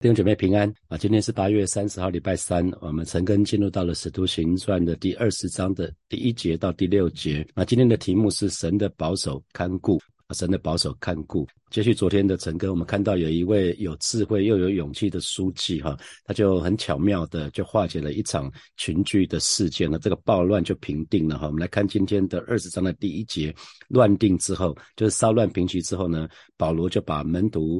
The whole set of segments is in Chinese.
弟兄姐妹平安啊！今天是八月三十号，礼拜三，我们陈根进入到了《使徒行传》的第二十章的第一节到第六节。那今天的题目是神的保守看顾，神的保守看顾。接续昨天的陈根，我们看到有一位有智慧又有勇气的书记哈，他就很巧妙的就化解了一场群聚的事件了，这个暴乱就平定了哈。我们来看今天的二十章的第一节，乱定之后，就是骚乱平息之后呢，保罗就把门徒。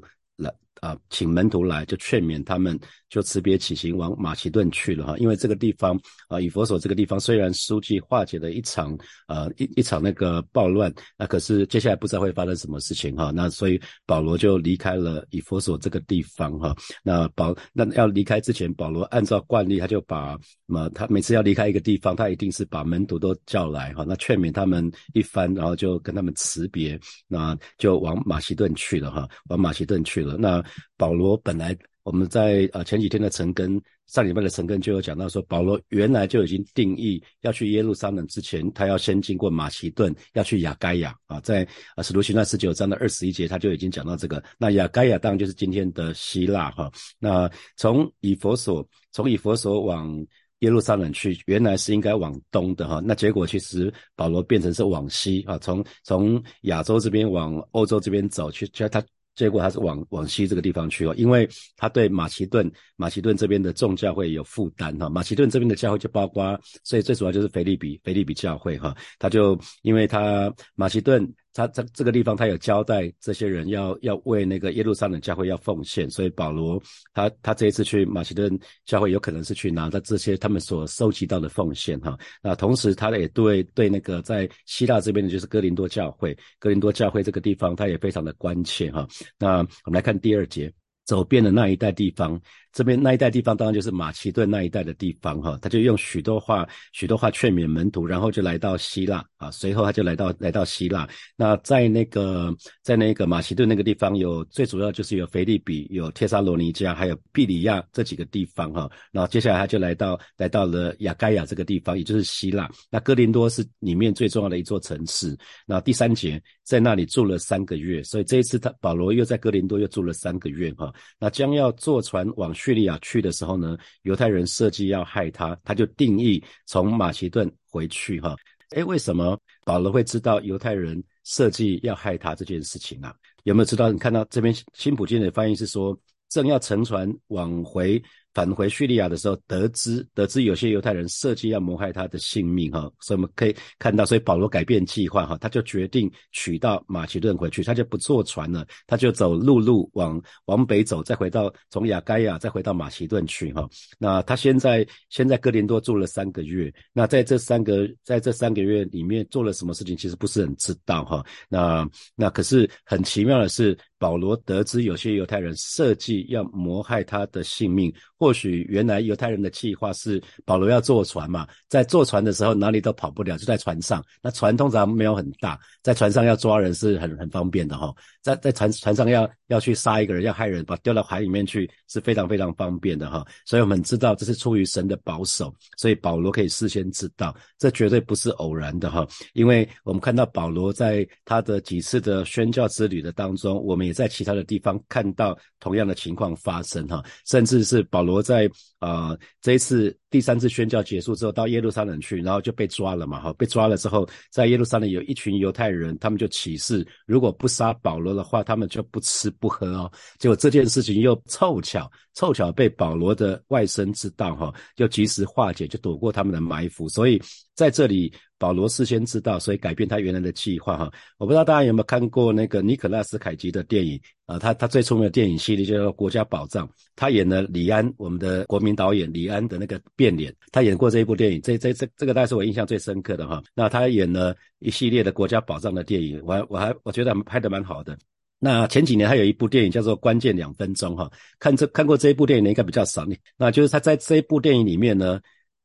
啊，请门徒来，就劝勉他们，就辞别起行，往马其顿去了哈。因为这个地方啊，以佛所这个地方，虽然书记化解了一场呃一一场那个暴乱，那可是接下来不知道会发生什么事情哈。那所以保罗就离开了以佛所这个地方哈。那保那要离开之前，保罗按照惯例，他就把么他每次要离开一个地方，他一定是把门徒都叫来哈。那劝勉他们一番，然后就跟他们辞别，那就往马其顿去了哈，往马其顿去了那。保罗本来我们在呃前几天的陈根上礼拜的陈根就有讲到说，保罗原来就已经定义要去耶路撒冷之前，他要先经过马其顿，要去雅盖亚啊，在啊使徒行传十九章的二十一节他就已经讲到这个。那雅盖亚当然就是今天的希腊哈。那从以佛所从以佛所往耶路撒冷去，原来是应该往东的哈。那结果其实保罗变成是往西啊，从从亚洲这边往欧洲这边走去，其实他。结果他是往往西这个地方去哦，因为他对马其顿马其顿这边的众教会有负担哈，马其顿这边的教会就包括，所以最主要就是菲利比菲利比教会哈，他就因为他马其顿。他在这个地方，他有交代这些人要要为那个耶路撒冷教会要奉献，所以保罗他他这一次去马其顿教会，有可能是去拿到这些他们所收集到的奉献哈。那同时，他也对对那个在希腊这边的就是哥林多教会，哥林多教会这个地方，他也非常的关切哈。那我们来看第二节，走遍了那一带地方。这边那一带地方当然就是马其顿那一带的地方哈，他就用许多话许多话劝勉门徒，然后就来到希腊啊，随后他就来到来到希腊。那在那个在那个马其顿那个地方有最主要就是有腓利比、有帖撒罗尼迦、还有庇里亚这几个地方哈。然后接下来他就来到来到了雅盖亚这个地方，也就是希腊。那哥林多是里面最重要的一座城市。那第三节在那里住了三个月，所以这一次他保罗又在哥林多又住了三个月哈。那将要坐船往。叙利亚去的时候呢，犹太人设计要害他，他就定义从马其顿回去哈。哎，为什么保罗会知道犹太人设计要害他这件事情啊？有没有知道？你看到这边新普京的翻译是说，正要乘船往回。返回叙利亚的时候，得知得知有些犹太人设计要谋害他的性命，哈，所以我们可以看到，所以保罗改变计划，哈，他就决定取到马其顿回去，他就不坐船了，他就走陆路往往北走，再回到从亚该亚再回到马其顿去，哈。那他现在先在哥林多住了三个月，那在这三个在这三个月里面做了什么事情，其实不是很知道，哈。那那可是很奇妙的是。保罗得知有些犹太人设计要谋害他的性命，或许原来犹太人的计划是保罗要坐船嘛，在坐船的时候哪里都跑不了，就在船上。那船通常没有很大，在船上要抓人是很很方便的哈。在在船船上要要去杀一个人，要害人，把丢到海里面去是非常非常方便的哈。所以我们知道这是出于神的保守，所以保罗可以事先知道，这绝对不是偶然的哈。因为我们看到保罗在他的几次的宣教之旅的当中，我们。也在其他的地方看到同样的情况发生哈，甚至是保罗在啊这一次第三次宣教结束之后到耶路撒冷去，然后就被抓了嘛哈，被抓了之后在耶路撒冷有一群犹太人，他们就起誓，如果不杀保罗的话，他们就不吃不喝哦。结果这件事情又凑巧凑巧被保罗的外甥知道哈，就及时化解，就躲过他们的埋伏，所以在这里。保罗事先知道，所以改变他原来的计划哈。我不知道大家有没有看过那个尼可拉斯凯奇的电影啊？他他最出名的电影系列叫做《国家宝藏》，他演了李安，我们的国民导演李安的那个变脸，他演过这一部电影，这这这这个大概是我印象最深刻的哈。那他演了一系列的国家宝藏的电影，我我还我觉得拍的蛮好的。那前几年他有一部电影叫做《关键两分钟》哈，看这看过这一部电影的应该比较少。那就是他在这一部电影里面呢。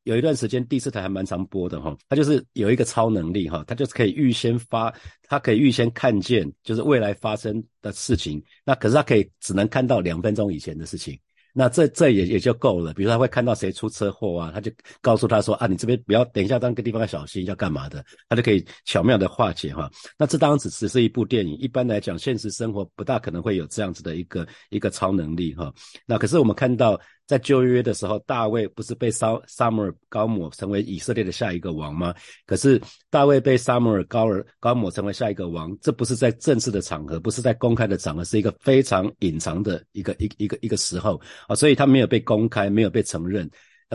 有一段时间第四台还蛮常播的哈，他就是有一个超能力哈，他就是可以预先发，他可以预先看见就是未来发生的事情，那可是他可以只能看到两分钟以前的事情。那这这也也就够了。比如他会看到谁出车祸啊，他就告诉他说啊，你这边不要，等一下当个地方要小心，要干嘛的，他就可以巧妙的化解哈。那这当然只只是一部电影，一般来讲，现实生活不大可能会有这样子的一个一个超能力哈。那可是我们看到。在旧约的时候，大卫不是被撒撒母耳高抹成为以色列的下一个王吗？可是大卫被撒母耳高尔高抹成为下一个王，这不是在正式的场合，不是在公开的场合，是一个非常隐藏的一个一一个一个时候啊，所以他没有被公开，没有被承认。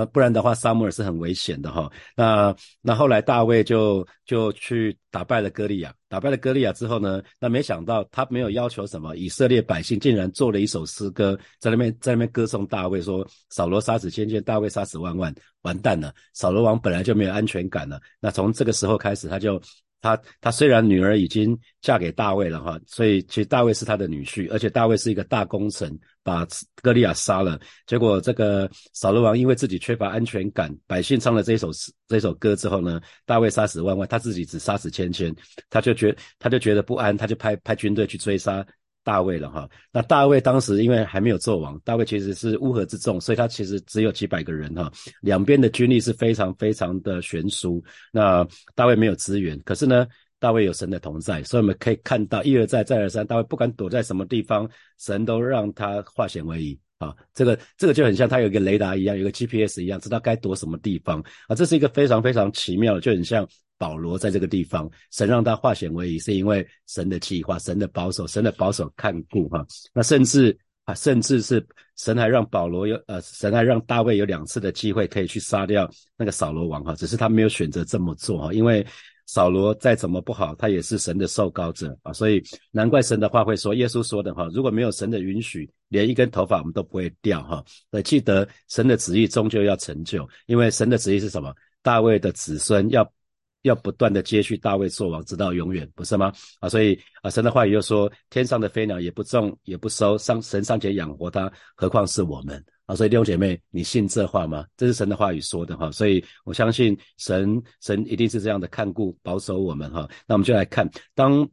不然的话，萨母尔是很危险的哈。那那后来大卫就就去打败了歌利亚，打败了歌利亚之后呢，那没想到他没有要求什么，以色列百姓竟然做了一首诗歌，在那边在那边歌颂大卫，说扫罗杀死千千，大卫杀死万万，完蛋了，扫罗王本来就没有安全感了。那从这个时候开始，他就。他他虽然女儿已经嫁给大卫了哈，所以其实大卫是他的女婿，而且大卫是一个大功臣，把歌利亚杀了。结果这个扫罗王因为自己缺乏安全感，百姓唱了这首这首歌之后呢，大卫杀死万万，他自己只杀死千千，他就觉他就觉得不安，他就派派军队去追杀。大卫了哈，那大卫当时因为还没有做王，大卫其实是乌合之众，所以他其实只有几百个人哈，两边的军力是非常非常的悬殊。那大卫没有资源，可是呢，大卫有神的同在，所以我们可以看到一而再再而三，大卫不管躲在什么地方，神都让他化险为夷啊。这个这个就很像他有一个雷达一样，有个 GPS 一样，知道该躲什么地方啊。这是一个非常非常奇妙，就很像。保罗在这个地方，神让他化险为夷，是因为神的计划、神的保守、神的保守看顾哈。那甚至啊，甚至是神还让保罗有呃，神还让大卫有两次的机会可以去杀掉那个扫罗王哈，只是他没有选择这么做哈，因为扫罗再怎么不好，他也是神的受膏者啊，所以难怪神的话会说，耶稣说的哈，如果没有神的允许，连一根头发我们都不会掉哈。呃，记得神的旨意终究要成就，因为神的旨意是什么？大卫的子孙要。要不断的接续大卫做王，直到永远，不是吗？啊，所以啊，神的话语又说，天上的飞鸟也不种也不收，上神尚且养活它，何况是我们啊？所以弟兄姐妹，你信这话吗？这是神的话语说的哈，所以我相信神神一定是这样的看顾保守我们哈。那我们就来看，当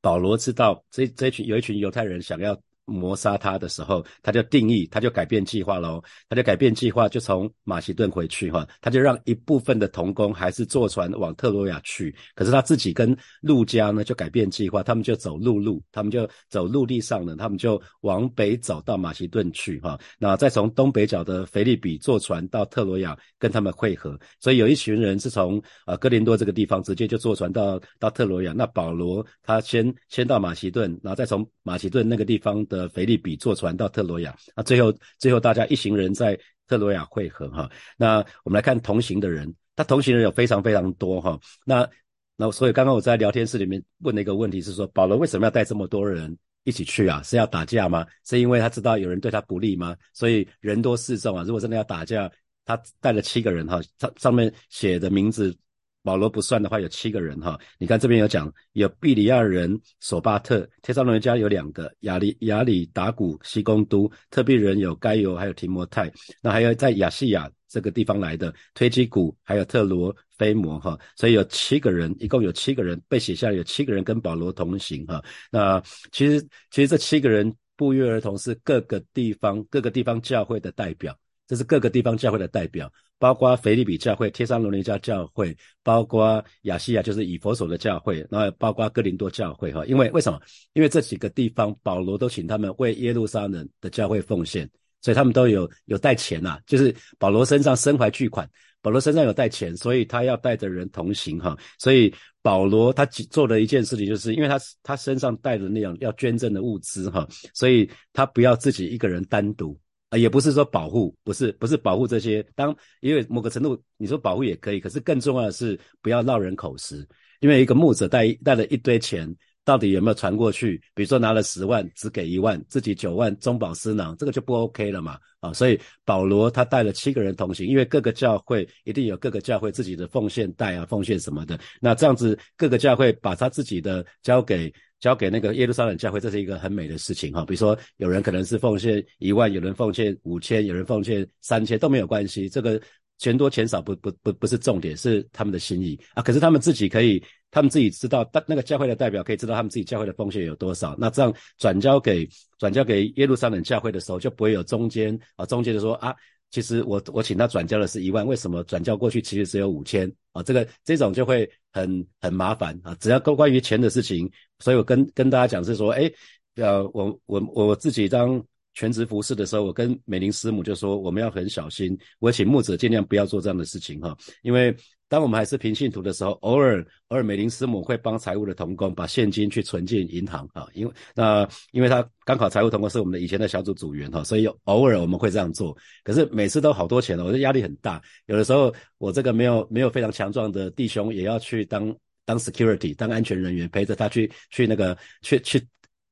保罗知道这这群有一群犹太人想要。谋杀他的时候，他就定义，他就改变计划喽，他就改变计划，就从马其顿回去哈，他就让一部分的童工还是坐船往特罗亚去，可是他自己跟陆家呢就改变计划，他们就走陆路，他们就走陆地上呢，他们就往北走到马其顿去哈，那再从东北角的腓利比坐船到特罗亚跟他们会合，所以有一群人是从呃哥林多这个地方直接就坐船到到特罗亚，那保罗他先先到马其顿，然后再从马其顿那个地方的。呃腓利比坐船到特罗亚，那最后最后大家一行人在特罗亚汇合哈。那我们来看同行的人，他同行人有非常非常多哈。那那所以刚刚我在聊天室里面问的一个问题是说，保罗为什么要带这么多人一起去啊？是要打架吗？是因为他知道有人对他不利吗？所以人多势众啊。如果真的要打架，他带了七个人哈，上上面写的名字。保罗不算的话，有七个人哈。你看这边有讲，有毕里亚人索巴特，天上人家有两个，亚里亚里达古西公都，特庇人有该犹，还有提摩太。那还有在亚细亚这个地方来的推基古，还有特罗菲摩哈。所以有七个人，一共有七个人被写下来，有七个人跟保罗同行哈。那其实其实这七个人不约而同是各个地方各个地方教会的代表，这是各个地方教会的代表。包括腓利比教会、贴山罗尼加教会，包括亚细亚就是以佛所的教会，然后包括哥林多教会哈。因为为什么？因为这几个地方保罗都请他们为耶路撒冷的教会奉献，所以他们都有有带钱呐。就是保罗身上身怀巨款，保罗身上有带钱，所以他要带着人同行哈。所以保罗他做的一件事情，就是因为他他身上带着那样要捐赠的物资哈，所以他不要自己一个人单独。啊，也不是说保护，不是不是保护这些。当因为某个程度，你说保护也可以，可是更重要的是不要落人口实。因为一个牧者带带了一堆钱，到底有没有传过去？比如说拿了十万，只给一万，自己九万中饱私囊，这个就不 OK 了嘛。啊，所以保罗他带了七个人同行，因为各个教会一定有各个教会自己的奉献带啊，奉献什么的。那这样子各个教会把他自己的交给。交给那个耶路撒冷教会，这是一个很美的事情哈。比如说，有人可能是奉献一万，有人奉献五千，有人奉献三千，都没有关系。这个钱多钱少不不不不是重点，是他们的心意啊。可是他们自己可以，他们自己知道，那个教会的代表可以知道他们自己教会的奉献有多少。那这样转交给转交给耶路撒冷教会的时候，就不会有中间啊，中间的说啊，其实我我请他转交的是一万，为什么转交过去其实只有五千啊？这个这种就会很很麻烦啊。只要关关于钱的事情，所以我跟跟大家讲是说，哎，呃，我我我自己当。全职服侍的时候，我跟美玲师母就说，我们要很小心。我请牧者尽量不要做这样的事情哈，因为当我们还是平信徒的时候，偶尔偶尔美玲师母会帮财务的同工把现金去存进银行啊，因为那因为他刚好财务同工是我们的以前的小组组员哈，所以偶尔我们会这样做。可是每次都好多钱了，我的压力很大。有的时候我这个没有没有非常强壮的弟兄也要去当当 security 当安全人员，陪着他去去那个去去。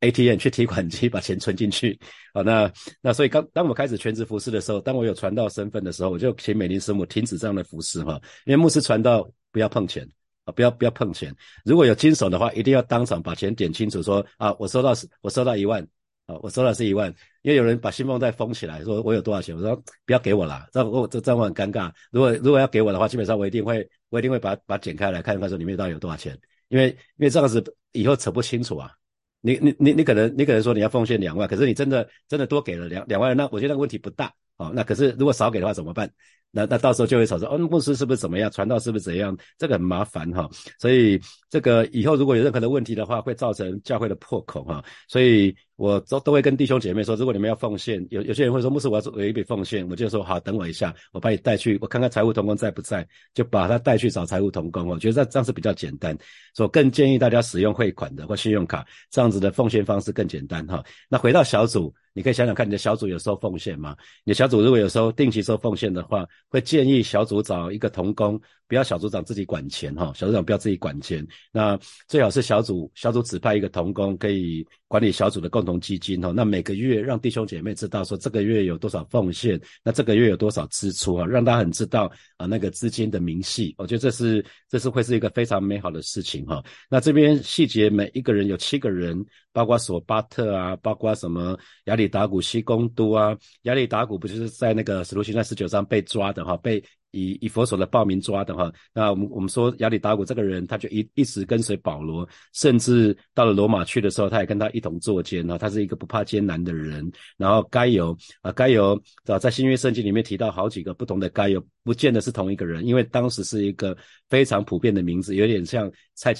ATM 去提款机把钱存进去，好，那那所以刚当我开始全职服侍的时候，当我有传道身份的时候，我就请美林师母停止这样的服侍哈，因为牧师传道不要碰钱啊，不要不要碰钱，如果有经手的话，一定要当场把钱点清楚，说啊，我收到是，我收到一万，啊，我收到是一万，因为有人把信封袋封起来，说我有多少钱，我说不要给我了，这我这这样很尴尬，如果如果要给我的话，基本上我一定会我一定会把把剪开来看一看说里面到底有多少钱，因为因为这样子以后扯不清楚啊。你你你你可能你可能说你要奉献两万，可是你真的真的多给了两两万，那我觉得问题不大哦。那可是如果少给的话怎么办？那那到时候就会吵说，哦，牧师是不是怎么样？传道是不是怎样？这个很麻烦哈。所以这个以后如果有任何的问题的话，会造成教会的破口哈。所以。我都都会跟弟兄姐妹说，如果你们要奉献，有有些人会说牧师我要做有一笔奉献，我就说好，等我一下，我把你带去，我看看财务同工在不在，就把他带去找财务同工。我觉得这样是比较简单，所以更建议大家使用汇款的或信用卡，这样子的奉献方式更简单哈。那回到小组，你可以想想看，你的小组有收奉献吗？你的小组如果有时候定期收奉献的话，会建议小组找一个同工。不要小组长自己管钱哈，小组长不要自己管钱。那最好是小组小组指派一个同工，可以管理小组的共基金哈。那每个月让弟兄姐妹知道说这个月有多少奉献，那这个月有多少支出啊，让他很知道啊那个资金的明细。我觉得这是这是会是一个非常美好的事情哈。那这边细节每一个人有七个人，包括索巴特啊，包括什么亚里达古西公都啊，亚里达古不就是在那个使徒行传十九章被抓的哈，被。以以佛手的报名抓的哈，那我们我们说亚里达古这个人，他就一一直跟随保罗，甚至到了罗马去的时候，他也跟他一同坐监哈，他是一个不怕艰难的人。然后该有啊该有啊，在新约圣经里面提到好几个不同的该有，不见得是同一个人，因为当时是一个非常普遍的名字，有点像蔡。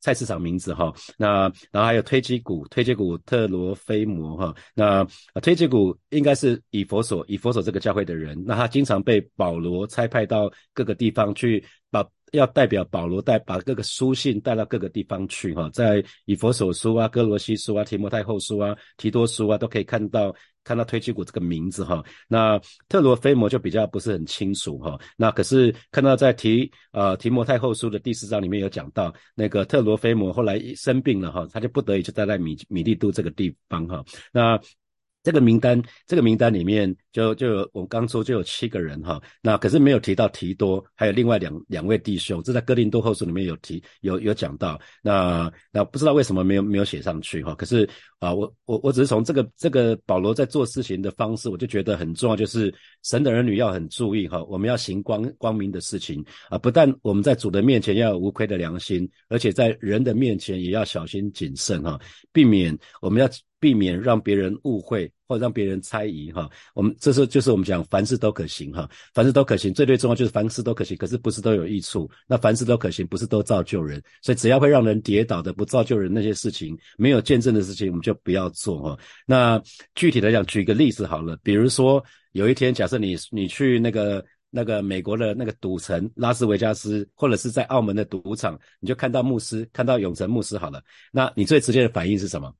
菜市场名字哈，那然后还有推基古推基古特罗菲摩哈，那推基古应该是以佛所以佛所这个教会的人，那他经常被保罗差派到各个地方去，把要代表保罗带把各个书信带到各个地方去哈，在以佛所书啊、哥罗西书啊、提摩太后书啊、提多书啊都可以看到。看到推基古这个名字哈，那特罗菲摩就比较不是很清楚哈。那可是看到在提呃提摩太后书的第四章里面有讲到，那个特罗菲摩后来生病了哈，他就不得已就待在米米利都这个地方哈。那这个名单，这个名单里面就就有我刚说就有七个人哈，那可是没有提到提多，还有另外两两位弟兄，这在哥林多后书里面有提有有讲到，那那不知道为什么没有没有写上去哈，可是啊我我我只是从这个这个保罗在做事情的方式，我就觉得很重要，就是神的儿女要很注意哈，我们要行光光明的事情。啊，不但我们在主的面前要有无愧的良心，而且在人的面前也要小心谨慎哈，避免我们要。避免让别人误会或让别人猜疑哈，我们这是就是我们讲凡事都可行哈，凡事都可行，最最重要就是凡事都可行，可是不是都有益处？那凡事都可行，不是都造就人，所以只要会让人跌倒的、不造就人那些事情，没有见证的事情，我们就不要做哈。那具体来讲，举一个例子好了，比如说有一天，假设你你去那个那个美国的那个赌城拉斯维加斯，或者是在澳门的赌场，你就看到牧师，看到永成牧师好了，那你最直接的反应是什么？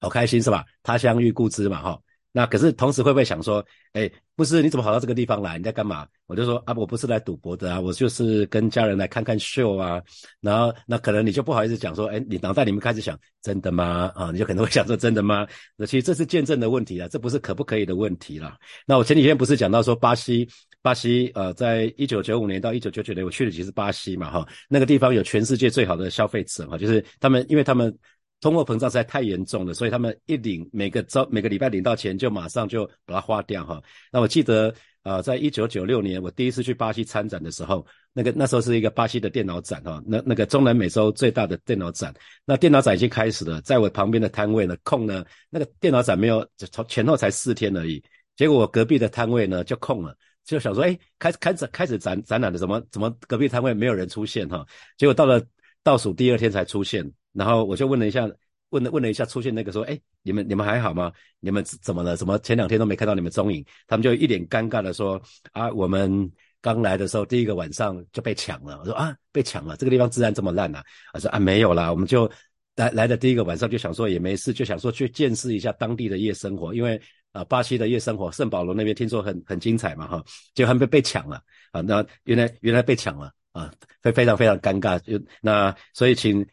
好开心是吧？他乡遇故知嘛，哈。那可是同时会不会想说，哎，不是，你怎么跑到这个地方来？你在干嘛？我就说啊，我不是来赌博的啊，我就是跟家人来看看秀啊。然后那可能你就不好意思讲说，哎，你脑袋里面开始想，真的吗？啊，你就可能会想说，真的吗？那其实这是见证的问题啊，这不是可不可以的问题啦。那我前几天不是讲到说，巴西，巴西，呃，在一九九五年到一九九九年，我去的其实巴西嘛，哈，那个地方有全世界最好的消费者哈，就是他们，因为他们。通货膨胀实在太严重了，所以他们一领每个周每个礼拜领到钱就马上就把它花掉哈。那我记得啊，在一九九六年我第一次去巴西参展的时候，那个那时候是一个巴西的电脑展哈，那那个中南美洲最大的电脑展，那电脑展已经开始了，在我旁边的摊位呢空呢，那个电脑展没有从前后才四天而已，结果我隔壁的摊位呢就空了，就想说，哎，开开始开始展展览的怎么怎么隔壁摊位没有人出现哈，结果到了倒数第二天才出现，然后我就问了一下。问了问了一下，出现那个说：“哎，你们你们还好吗？你们怎么了？怎么前两天都没看到你们踪影？”他们就一脸尴尬的说：“啊，我们刚来的时候第一个晚上就被抢了。”我说：“啊，被抢了，这个地方治安这么烂呐？”他说：“啊，没有啦，我们就来来的第一个晚上就想说也没事，就想说去见识一下当地的夜生活，因为啊，巴西的夜生活，圣保罗那边听说很很精彩嘛，哈，就还被被抢了啊。那原来原来被抢了啊，非非常非常尴尬。就那所以请。”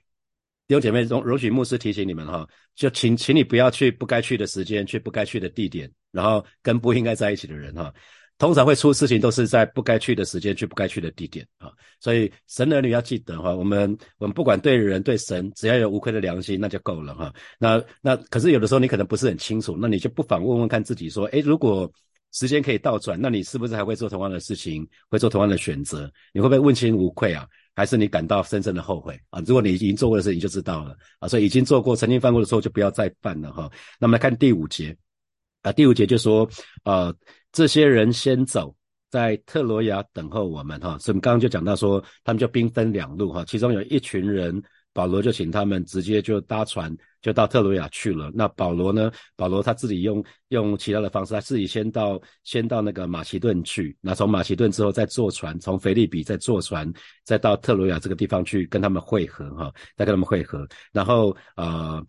弟兄姐妹，容容许牧师提醒你们哈，就请请你不要去不该去的时间，去不该去的地点，然后跟不应该在一起的人哈。通常会出事情都是在不该去的时间，去不该去的地点啊。所以神儿女要记得哈，我们我们不管对人对神，只要有无愧的良心，那就够了哈。那那可是有的时候你可能不是很清楚，那你就不妨问问看自己说，诶，如果时间可以倒转，那你是不是还会做同样的事情，会做同样的选择？你会不会问心无愧啊？还是你感到深深的后悔啊？如果你已经做过的事，你就知道了啊。所以已经做过、曾经犯过的错，就不要再犯了哈。那么来看第五节啊，第五节就说啊，这些人先走，在特罗亚等候我们哈。所以我们刚刚就讲到说，他们就兵分两路哈，其中有一群人。保罗就请他们直接就搭船就到特罗亚去了。那保罗呢？保罗他自己用用其他的方式，他自己先到先到那个马其顿去。那从马其顿之后再坐船，从菲利比再坐船，再到特罗亚这个地方去跟他们会合哈，再跟他们会合。然后呃，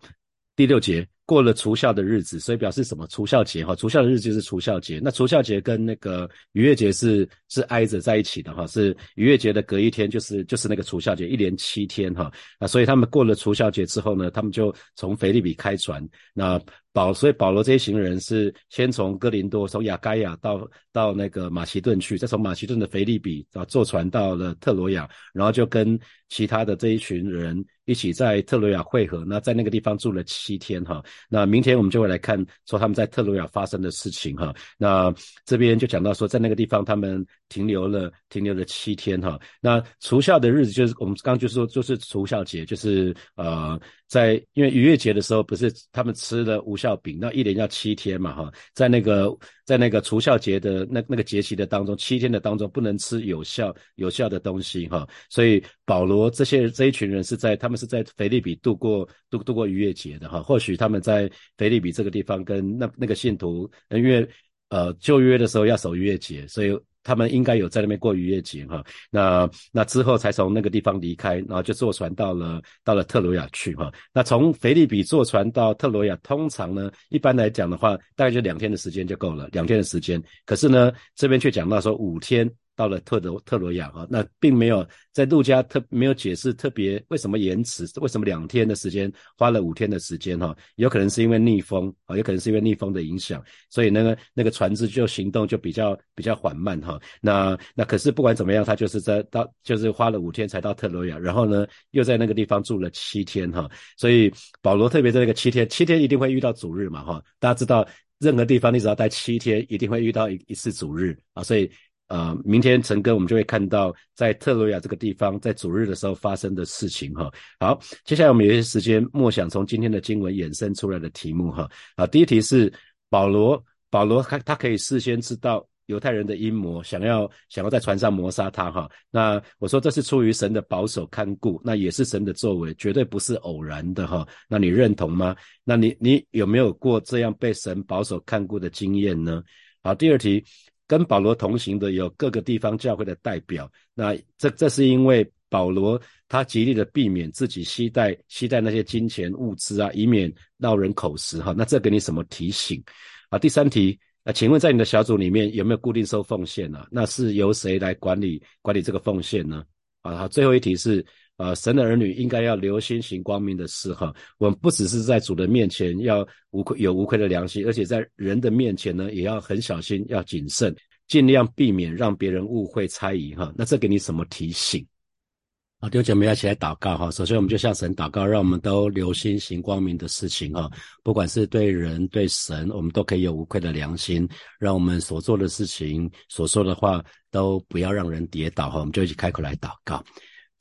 第六节。过了除校的日子，所以表示什么？除校节哈，除校的日子就是除校节。那除校节跟那个逾越节是是挨着在一起的哈，是逾越节的隔一天，就是就是那个除校节，一连七天哈。那，所以他们过了除校节之后呢，他们就从腓利比开船。那保所以保罗这一行人是先从哥林多，从亚该亚到到那个马其顿去，再从马其顿的腓利比啊坐船到了特罗亚，然后就跟其他的这一群人。一起在特罗亚汇合，那在那个地方住了七天哈。那明天我们就会来看说他们在特罗亚发生的事情哈。那这边就讲到说，在那个地方他们停留了停留了七天哈。那除孝的日子就是我们刚刚就说就是除孝节，就是呃在因为逾越节的时候不是他们吃了无效饼，那一连要七天嘛哈，在那个。在那个除孝节的那那个节期的当中，七天的当中不能吃有效有效的东西哈，所以保罗这些这一群人是在他们是在腓利比度过度度过逾越节的哈，或许他们在腓利比这个地方跟那那个信徒，因为呃旧约的时候要守逾越节，所以。他们应该有在那边过逾越节哈，那那之后才从那个地方离开，然后就坐船到了到了特罗亚去哈。那从腓利比坐船到特罗亚，通常呢，一般来讲的话，大概就两天的时间就够了，两天的时间。可是呢，这边却讲到说五天。到了特罗特罗亚哈，那并没有在陆家特没有解释特别为什么延迟，为什么两天的时间花了五天的时间哈，有可能是因为逆风啊，有可能是因为逆风的影响，所以那个那个船只就行动就比较比较缓慢哈。那那可是不管怎么样，他就是在到就是花了五天才到特罗亚，然后呢又在那个地方住了七天哈。所以保罗特别在那个七天，七天一定会遇到主日嘛哈。大家知道任何地方你只要待七天，一定会遇到一一次主日啊，所以。呃，明天陈哥我们就会看到在特罗亚这个地方，在主日的时候发生的事情哈。好，接下来我们有些时间默想从今天的经文衍生出来的题目哈。啊，第一题是保罗，保罗他他可以事先知道犹太人的阴谋，想要想要在船上谋杀他哈。那我说这是出于神的保守看顾，那也是神的作为，绝对不是偶然的哈。那你认同吗？那你你有没有过这样被神保守看顾的经验呢？好，第二题。跟保罗同行的有各个地方教会的代表，那这这是因为保罗他极力的避免自己携带携带那些金钱物资啊，以免闹人口实哈。那这给你什么提醒啊？第三题啊，请问在你的小组里面有没有固定收奉献呢？那是由谁来管理管理这个奉献呢？啊，好，最后一题是。呃，神的儿女应该要留心行光明的事哈。我们不只是在主的面前要无愧有无愧的良心，而且在人的面前呢，也要很小心，要谨慎，尽量避免让别人误会猜疑哈。那这给你什么提醒？好，弟兄姐妹要起来祷告哈。首先，我们就向神祷告，让我们都留心行光明的事情哈。不管是对人对神，我们都可以有无愧的良心，让我们所做的事情、所说的话都不要让人跌倒哈。我们就一起开口来祷告。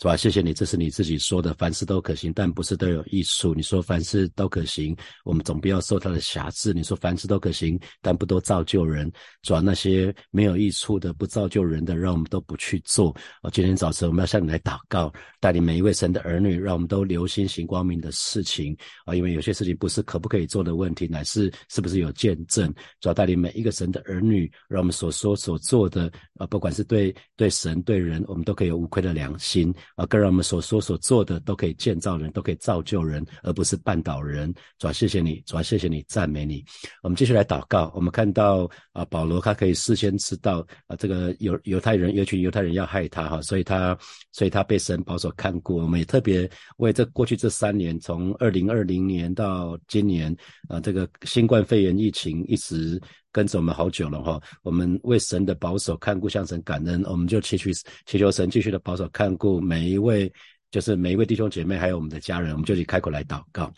是吧？谢谢你，这是你自己说的，凡事都可行，但不是都有益处。你说凡事都可行，我们总不要受他的辖制。你说凡事都可行，但不都造就人。主要那些没有益处的、不造就人的，让我们都不去做。啊，今天早晨我们要向你来祷告，带领每一位神的儿女，让我们都留心行光明的事情啊，因为有些事情不是可不可以做的问题，乃是是不是有见证。主要带领每一个神的儿女，让我们所说所做的啊，不管是对对神对人，我们都可以有无愧的良心。啊，更让我们所说所做的都可以建造人，都可以造就人，而不是绊倒人。主要谢谢你，主要谢谢你，赞美你。我们继续来祷告。我们看到啊，保罗他可以事先知道啊，这个犹犹太人有群犹太人要害他哈，所以他所以他被神保守看顾。我们也特别为这过去这三年，从二零二零年到今年啊，这个新冠肺炎疫情一直。跟着我们好久了哈，我们为神的保守看顾向神感恩，我们就祈求祈求神继续的保守看顾每一位，就是每一位弟兄姐妹，还有我们的家人，我们就去开口来祷告。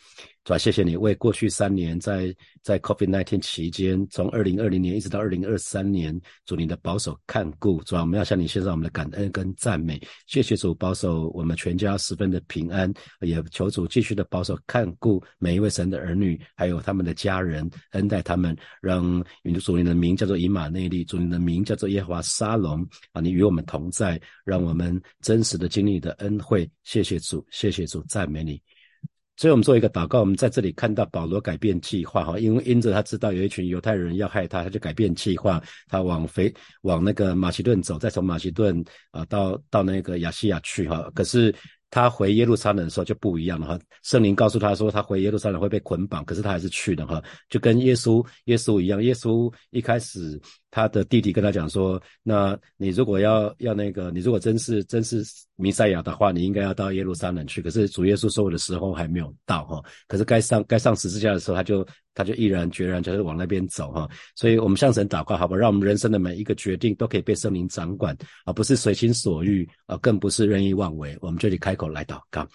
主，谢谢你为过去三年在在 COVID-19 期间，从二零二零年一直到二零二三年，主你的保守看顾，主啊，我们要向你献上我们的感恩跟赞美。谢谢主保守我们全家十分的平安，也求主继续的保守看顾每一位神的儿女，还有他们的家人，恩待他们，让主你的名叫做以马内利，主你的名叫做耶和华沙龙啊，你与我们同在，让我们真实的经历的恩惠。谢谢主，谢谢主，赞美你。所以我们做一个祷告，我们在这里看到保罗改变计划哈，因为因着他知道有一群犹太人要害他，他就改变计划，他往肥往那个马其顿走，再从马其顿啊到到那个亚细亚去哈。可是他回耶路撒冷的时候就不一样了哈，圣灵告诉他说他回耶路撒冷会被捆绑，可是他还是去了哈，就跟耶稣耶稣一样，耶稣一开始。他的弟弟跟他讲说：“那你如果要要那个，你如果真是真是弥赛亚的话，你应该要到耶路撒冷去。可是主耶稣说的时候还没有到哈。可是该上该上十字架的时候，他就他就毅然决然就是往那边走哈。所以我们向神祷告，好吧，让我们人生的每一个决定都可以被圣灵掌管，而不是随心所欲，啊，更不是任意妄为。我们这里开口来祷告，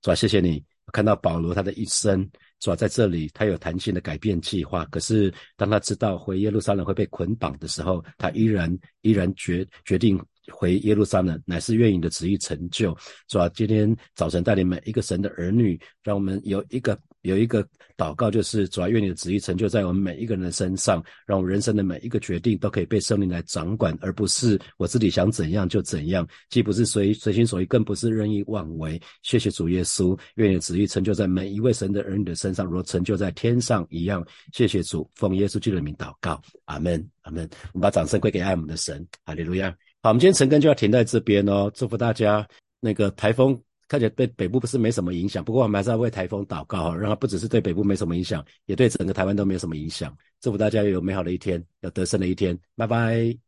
主啊，谢谢你看到保罗他的一生。”主要在这里，他有弹性的改变计划。可是，当他知道回耶路撒冷会被捆绑的时候，他依然依然决决定。回耶路撒冷，乃是愿意的旨意成就，是吧？今天早晨带领每一个神的儿女，让我们有一个有一个祷告，就是主要愿你的旨意成就在我们每一个人的身上，让我们人生的每一个决定都可以被圣灵来掌管，而不是我自己想怎样就怎样，既不是随随心所欲，更不是任意妄为。谢谢主耶稣，愿你的旨意成就在每一位神的儿女的身上，如成就在天上一样。谢谢主，奉耶稣基督的名祷告，阿门，阿门。我们把掌声归给爱我们的神，哈利路亚。好，我们今天晨更就要停在这边哦。祝福大家，那个台风看起来对北部不是没什么影响，不过我们还是要为台风祷告哈，让它不只是对北部没什么影响，也对整个台湾都没有什么影响。祝福大家有美好的一天，有得胜的一天，拜拜。